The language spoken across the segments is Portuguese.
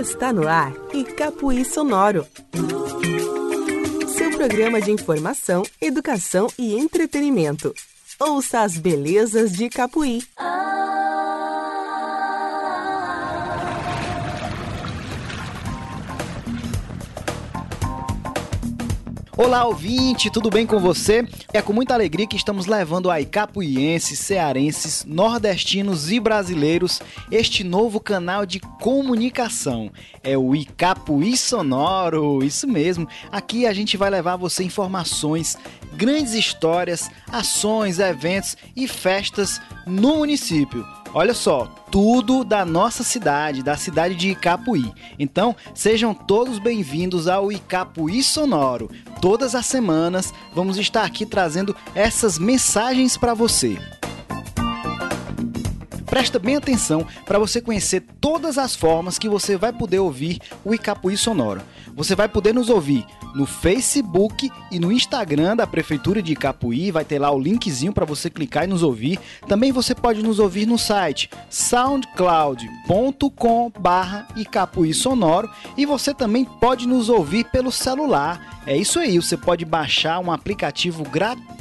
Está no ar Icapuí Sonoro. Seu programa de informação, educação e entretenimento. Ouça as belezas de Icapuí. Olá, ouvinte, tudo bem com você? É com muita alegria que estamos levando a icapuienses, cearenses, nordestinos e brasileiros este novo canal de comunicação. É o Icapuí Sonoro, isso mesmo. Aqui a gente vai levar você informações, grandes histórias, ações, eventos e festas no município. Olha só, tudo da nossa cidade, da cidade de Icapuí. Então, sejam todos bem-vindos ao Icapuí Sonoro. Todas as semanas vamos estar aqui trazendo essas mensagens para você. Presta bem atenção para você conhecer todas as formas que você vai poder ouvir o Icapuí Sonoro. Você vai poder nos ouvir no Facebook e no Instagram da Prefeitura de Icapuí. Vai ter lá o linkzinho para você clicar e nos ouvir. Também você pode nos ouvir no site soundcloud.com/barra Icapuí Sonoro e você também pode nos ouvir pelo celular. É isso aí, você pode baixar um aplicativo gratuito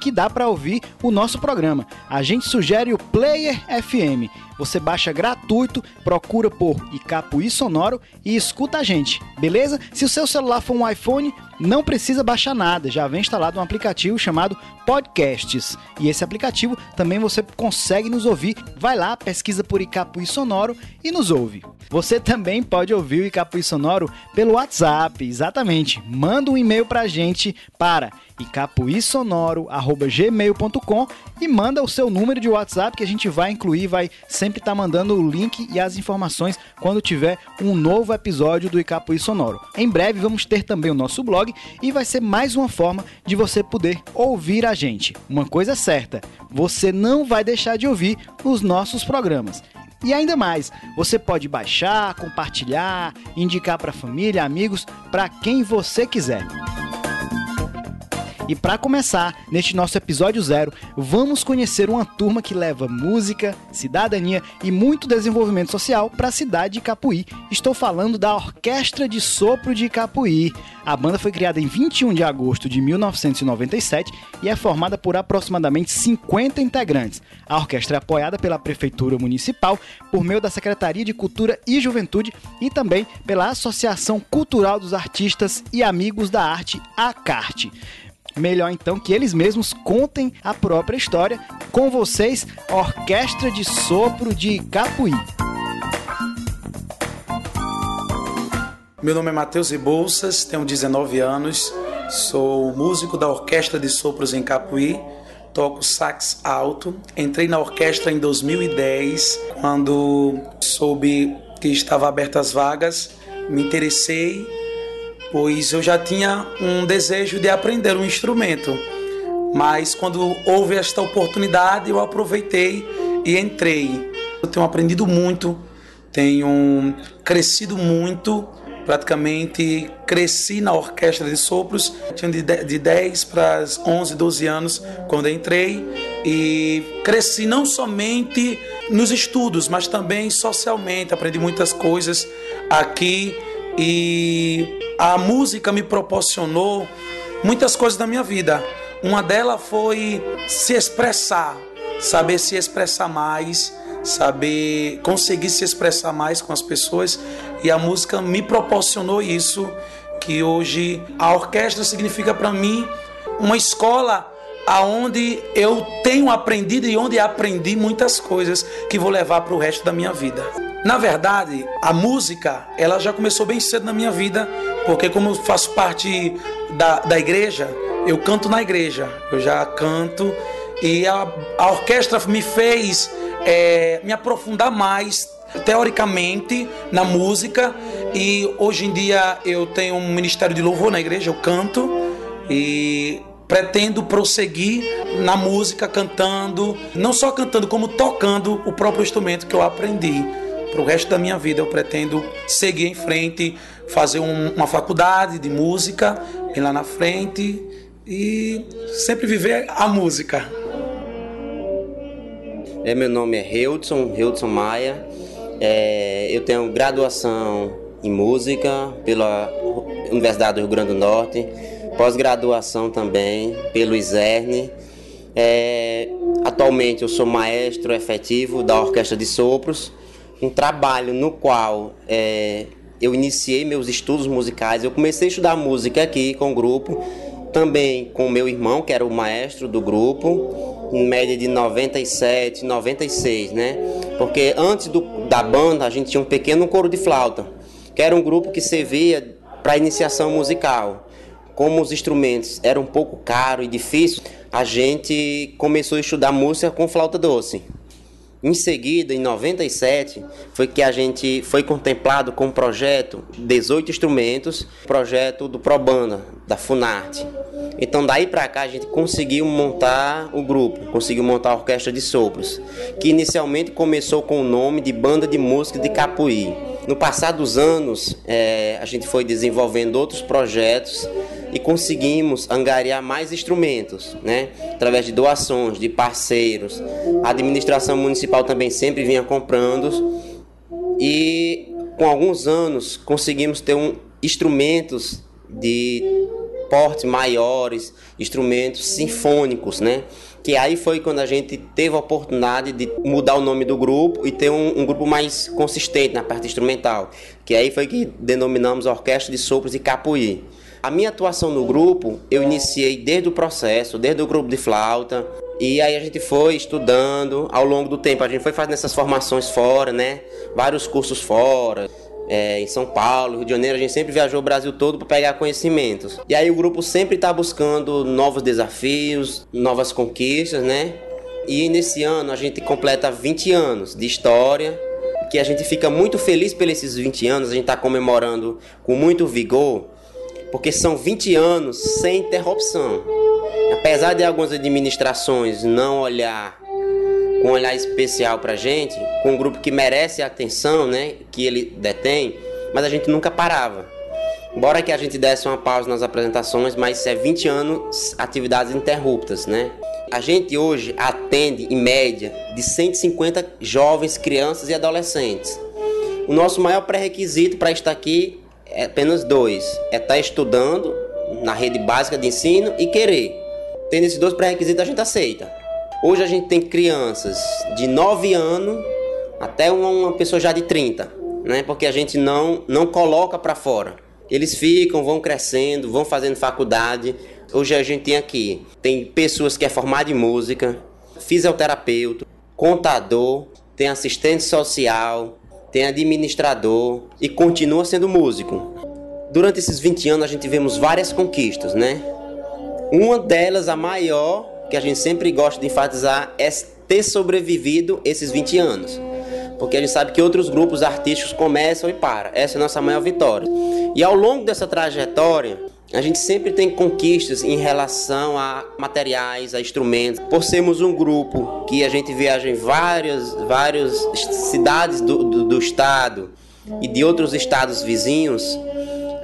que dá para ouvir o nosso programa. A gente sugere o Player FM. Você baixa gratuito, procura por Icapuí Sonoro e escuta a gente, beleza? Se o seu celular for um iPhone, não precisa baixar nada, já vem instalado um aplicativo chamado Podcasts. E esse aplicativo também você consegue nos ouvir. Vai lá, pesquisa por Icapuí Sonoro e nos ouve. Você também pode ouvir o Icapuí Sonoro pelo WhatsApp, exatamente. Manda um e-mail pra gente para icapuísonoro@gmail.com e manda o seu número de WhatsApp que a gente vai incluir, vai sempre estar tá mandando o link e as informações quando tiver um novo episódio do Icapuí Sonoro. Em breve vamos ter também o nosso blog e vai ser mais uma forma de você poder ouvir a gente. Uma coisa é certa, você não vai deixar de ouvir os nossos programas. E ainda mais, você pode baixar, compartilhar, indicar para família, amigos, para quem você quiser. E para começar, neste nosso episódio zero, vamos conhecer uma turma que leva música, cidadania e muito desenvolvimento social para a cidade de Capuí. Estou falando da Orquestra de Sopro de Capuí. A banda foi criada em 21 de agosto de 1997 e é formada por aproximadamente 50 integrantes. A orquestra é apoiada pela Prefeitura Municipal por meio da Secretaria de Cultura e Juventude e também pela Associação Cultural dos Artistas e Amigos da Arte, ACARTE. Melhor então que eles mesmos contem a própria história. Com vocês, Orquestra de Sopro de Capuí. Meu nome é Matheus Rebouças, tenho 19 anos, sou músico da Orquestra de Sopros em Capuí, toco sax alto. Entrei na orquestra em 2010, quando soube que estava abertas vagas, me interessei pois eu já tinha um desejo de aprender um instrumento. Mas quando houve esta oportunidade, eu aproveitei e entrei. Eu tenho aprendido muito, tenho crescido muito, praticamente cresci na orquestra de sopros, tinha de 10 para 11, 12 anos quando entrei e cresci não somente nos estudos, mas também socialmente, aprendi muitas coisas aqui e a música me proporcionou muitas coisas na minha vida. Uma delas foi se expressar, saber se expressar mais, saber conseguir se expressar mais com as pessoas. E a música me proporcionou isso, que hoje a orquestra significa para mim uma escola aonde eu tenho aprendido e onde aprendi muitas coisas que vou levar para o resto da minha vida. Na verdade, a música, ela já começou bem cedo na minha vida, porque como eu faço parte da, da igreja, eu canto na igreja, eu já canto e a, a orquestra me fez é, me aprofundar mais teoricamente na música e hoje em dia eu tenho um ministério de louvor na igreja, eu canto e pretendo prosseguir na música cantando, não só cantando como tocando o próprio instrumento que eu aprendi para o resto da minha vida eu pretendo seguir em frente, fazer um, uma faculdade de música ir lá na frente e sempre viver a música. É, meu nome é Heudson, Heudson Maia. É, eu tenho graduação em música pela Universidade do Rio Grande do Norte, pós-graduação também pelo ISERN. É, atualmente eu sou maestro efetivo da Orquestra de Sopros, um trabalho no qual é, eu iniciei meus estudos musicais. Eu comecei a estudar música aqui com o grupo, também com meu irmão, que era o maestro do grupo, em média de 97, 96, né? Porque antes do, da banda a gente tinha um pequeno coro de flauta, que era um grupo que servia para iniciação musical. Como os instrumentos eram um pouco caros e difíceis, a gente começou a estudar música com flauta doce. Em seguida, em 97, foi que a gente foi contemplado com o projeto 18 instrumentos, projeto do Probanda, da Funarte. Então daí para cá a gente conseguiu montar o grupo, conseguiu montar a orquestra de sopros, que inicialmente começou com o nome de Banda de Música de Capuí. No passar dos anos, é, a gente foi desenvolvendo outros projetos e conseguimos angariar mais instrumentos, né? Através de doações, de parceiros. A administração municipal também sempre vinha comprando e com alguns anos conseguimos ter um, instrumentos de porte maiores, instrumentos sinfônicos, né? Que aí foi quando a gente teve a oportunidade de mudar o nome do grupo e ter um, um grupo mais consistente na parte instrumental. Que aí foi que denominamos Orquestra de Sopros e Capuí. A minha atuação no grupo, eu iniciei desde o processo, desde o grupo de flauta. E aí a gente foi estudando ao longo do tempo. A gente foi fazendo essas formações fora, né? Vários cursos fora. É, em São Paulo, Rio de Janeiro, a gente sempre viajou o Brasil todo para pegar conhecimentos. E aí o grupo sempre está buscando novos desafios, novas conquistas, né? E nesse ano a gente completa 20 anos de história, que a gente fica muito feliz pelos esses 20 anos, a gente está comemorando com muito vigor, porque são 20 anos sem interrupção. Apesar de algumas administrações não olhar com um olhar especial para a gente, com um grupo que merece a atenção né, que ele detém, mas a gente nunca parava. Embora que a gente desse uma pausa nas apresentações, mas é 20 anos atividades interruptas, né? A gente hoje atende em média de 150 jovens, crianças e adolescentes. O nosso maior pré-requisito para estar aqui é apenas dois: é estar tá estudando na rede básica de ensino e querer. Tendo esses dois pré-requisitos, a gente aceita. Hoje a gente tem crianças de 9 anos até uma, pessoa já de 30, né? Porque a gente não, não coloca para fora. Eles ficam, vão crescendo, vão fazendo faculdade. Hoje a gente tem aqui, tem pessoas que é formada em música, fisioterapeuta, contador, tem assistente social, tem administrador e continua sendo músico. Durante esses 20 anos a gente vemos várias conquistas, né? Uma delas, a maior, que a gente sempre gosta de enfatizar, é ter sobrevivido esses 20 anos. Porque a gente sabe que outros grupos artísticos começam e param. Essa é a nossa maior vitória. E ao longo dessa trajetória, a gente sempre tem conquistas em relação a materiais, a instrumentos. Por sermos um grupo que a gente viaja em várias, várias cidades do, do, do estado e de outros estados vizinhos,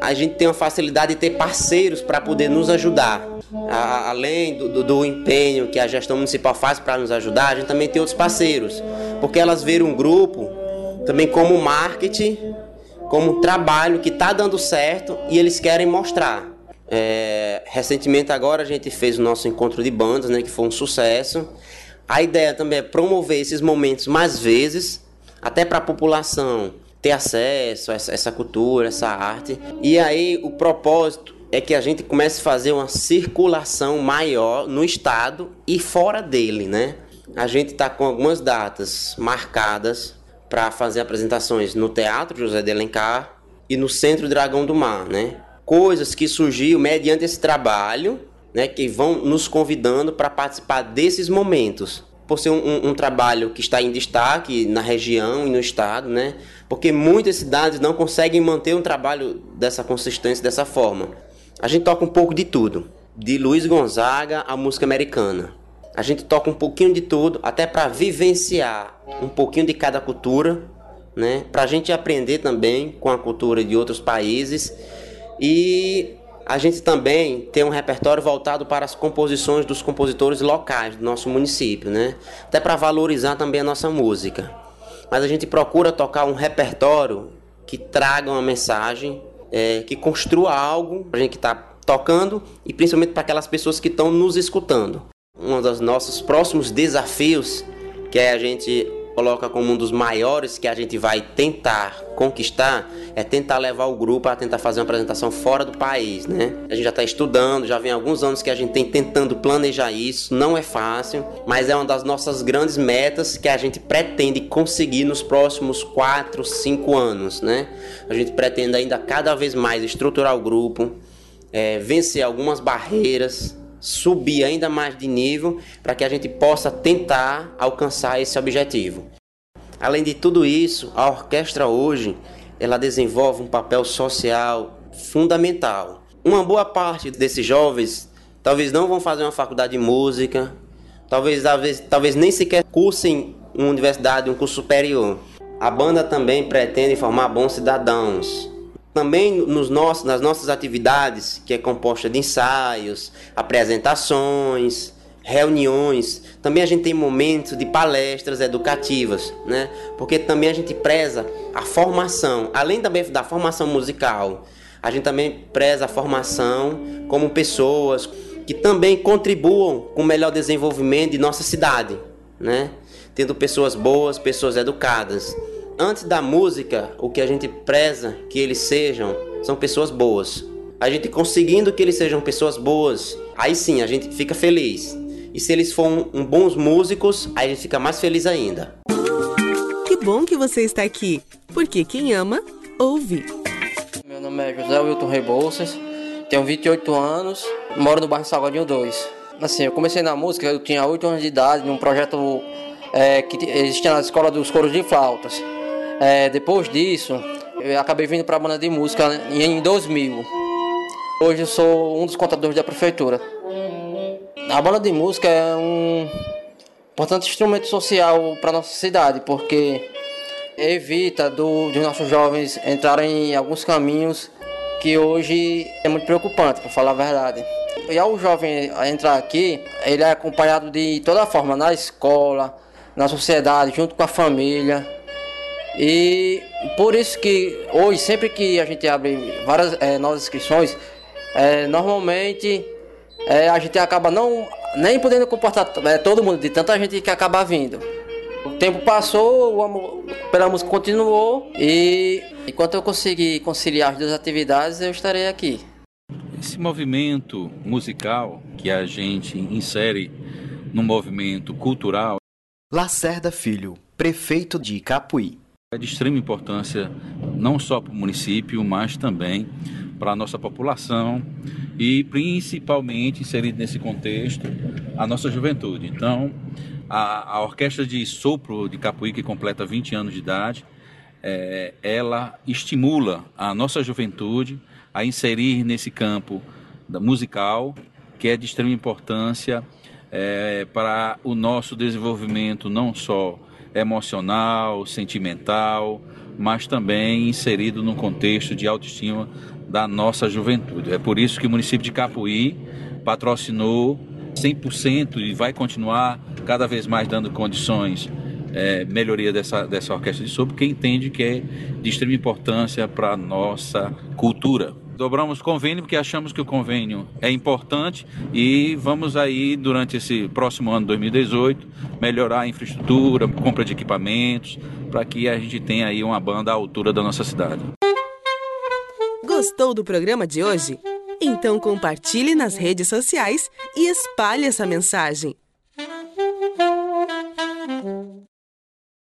a gente tem uma facilidade de ter parceiros para poder nos ajudar. A, além do, do, do, empenho que a gestão municipal faz para nos ajudar, a gente também tem outros parceiros, porque elas viram um grupo também como marketing, como trabalho que está dando certo e eles querem mostrar. É, recentemente agora a gente fez o nosso encontro de bandas, né, que foi um sucesso. A ideia também é promover esses momentos mais vezes, até para a população ter acesso a essa, cultura, essa arte. E aí o propósito é que a gente comece a fazer uma circulação maior no estado e fora dele, né? A gente está com algumas datas marcadas para fazer apresentações no Teatro José de Alencar e no Centro Dragão do Mar, né? Coisas que surgiu mediante esse trabalho, né, que vão nos convidando para participar desses momentos. Por ser um, um, um, trabalho que está em destaque na região e no estado, né? Porque muitas cidades não conseguem manter um trabalho dessa consistência, dessa forma. A gente toca um pouco de tudo, de Luiz Gonzaga à música americana. A gente toca um pouquinho de tudo, até para vivenciar um pouquinho de cada cultura, né? Para a gente aprender também com a cultura de outros países e a gente também tem um repertório voltado para as composições dos compositores locais do nosso município, né? Até para valorizar também a nossa música. mas a gente procura tocar um repertório que traga uma mensagem, é, que construa algo para a gente que está tocando e principalmente para aquelas pessoas que estão nos escutando. Um dos nossos próximos desafios, que é a gente coloca como um dos maiores que a gente vai tentar conquistar é tentar levar o grupo a tentar fazer uma apresentação fora do país, né? A gente já está estudando, já vem alguns anos que a gente tem tentando planejar isso, não é fácil, mas é uma das nossas grandes metas que a gente pretende conseguir nos próximos 4, 5 anos, né? A gente pretende ainda cada vez mais estruturar o grupo, é, vencer algumas barreiras, subir ainda mais de nível para que a gente possa tentar alcançar esse objetivo. Além de tudo isso, a orquestra hoje ela desenvolve um papel social fundamental. Uma boa parte desses jovens talvez não vão fazer uma faculdade de música, talvez, talvez, nem sequer cursem uma universidade, um curso superior. A banda também pretende formar bons cidadãos, também nos nossos, nas nossas atividades, que é composta de ensaios, apresentações, reuniões, também a gente tem momentos de palestras educativas, né? Porque também a gente preza a formação, além também da formação musical, a gente também preza a formação como pessoas que também contribuam com o melhor desenvolvimento de nossa cidade, né? Tendo pessoas boas, pessoas educadas antes da música, o que a gente preza que eles sejam são pessoas boas. A gente conseguindo que eles sejam pessoas boas, aí sim a gente fica feliz. E se eles forem um, bons músicos, aí a gente fica mais feliz ainda. Que bom que você está aqui, porque quem ama, ouve. Meu nome é José Wilton Rebouças, tenho 28 anos, moro no bairro Salgadinho 2. Assim, eu comecei na música, eu tinha 8 anos de idade, num projeto é, que existia na escola dos coros de flautas. É, depois disso, eu acabei vindo para a banda de música em 2000. Hoje eu sou um dos contadores da prefeitura. A banda de música é um importante instrumento social para nossa cidade, porque evita do, de nossos jovens entrarem em alguns caminhos que hoje é muito preocupante, para falar a verdade. E ao jovem entrar aqui, ele é acompanhado de toda forma, na escola, na sociedade, junto com a família. E por isso que hoje, sempre que a gente abre várias é, novas inscrições, é, normalmente é, a gente acaba não nem podendo comportar é, todo mundo, de tanta gente que acaba vindo. O tempo passou, o amor pela música continuou e enquanto eu conseguir conciliar as duas atividades, eu estarei aqui. Esse movimento musical que a gente insere no movimento cultural. Lacerda Filho, prefeito de Capuí. É de extrema importância não só para o município, mas também para a nossa população e principalmente inserido nesse contexto a nossa juventude. Então, a, a Orquestra de Sopro de Capuí, que completa 20 anos de idade, é, ela estimula a nossa juventude a inserir nesse campo musical, que é de extrema importância é, para o nosso desenvolvimento não só emocional, sentimental, mas também inserido no contexto de autoestima da nossa juventude. É por isso que o município de Capuí patrocinou 100% e vai continuar cada vez mais dando condições é, melhoria dessa, dessa orquestra de sopro, porque entende que é de extrema importância para a nossa cultura dobramos convênio porque achamos que o convênio é importante e vamos aí durante esse próximo ano 2018 melhorar a infraestrutura, compra de equipamentos, para que a gente tenha aí uma banda à altura da nossa cidade. Gostou do programa de hoje? Então compartilhe nas redes sociais e espalhe essa mensagem.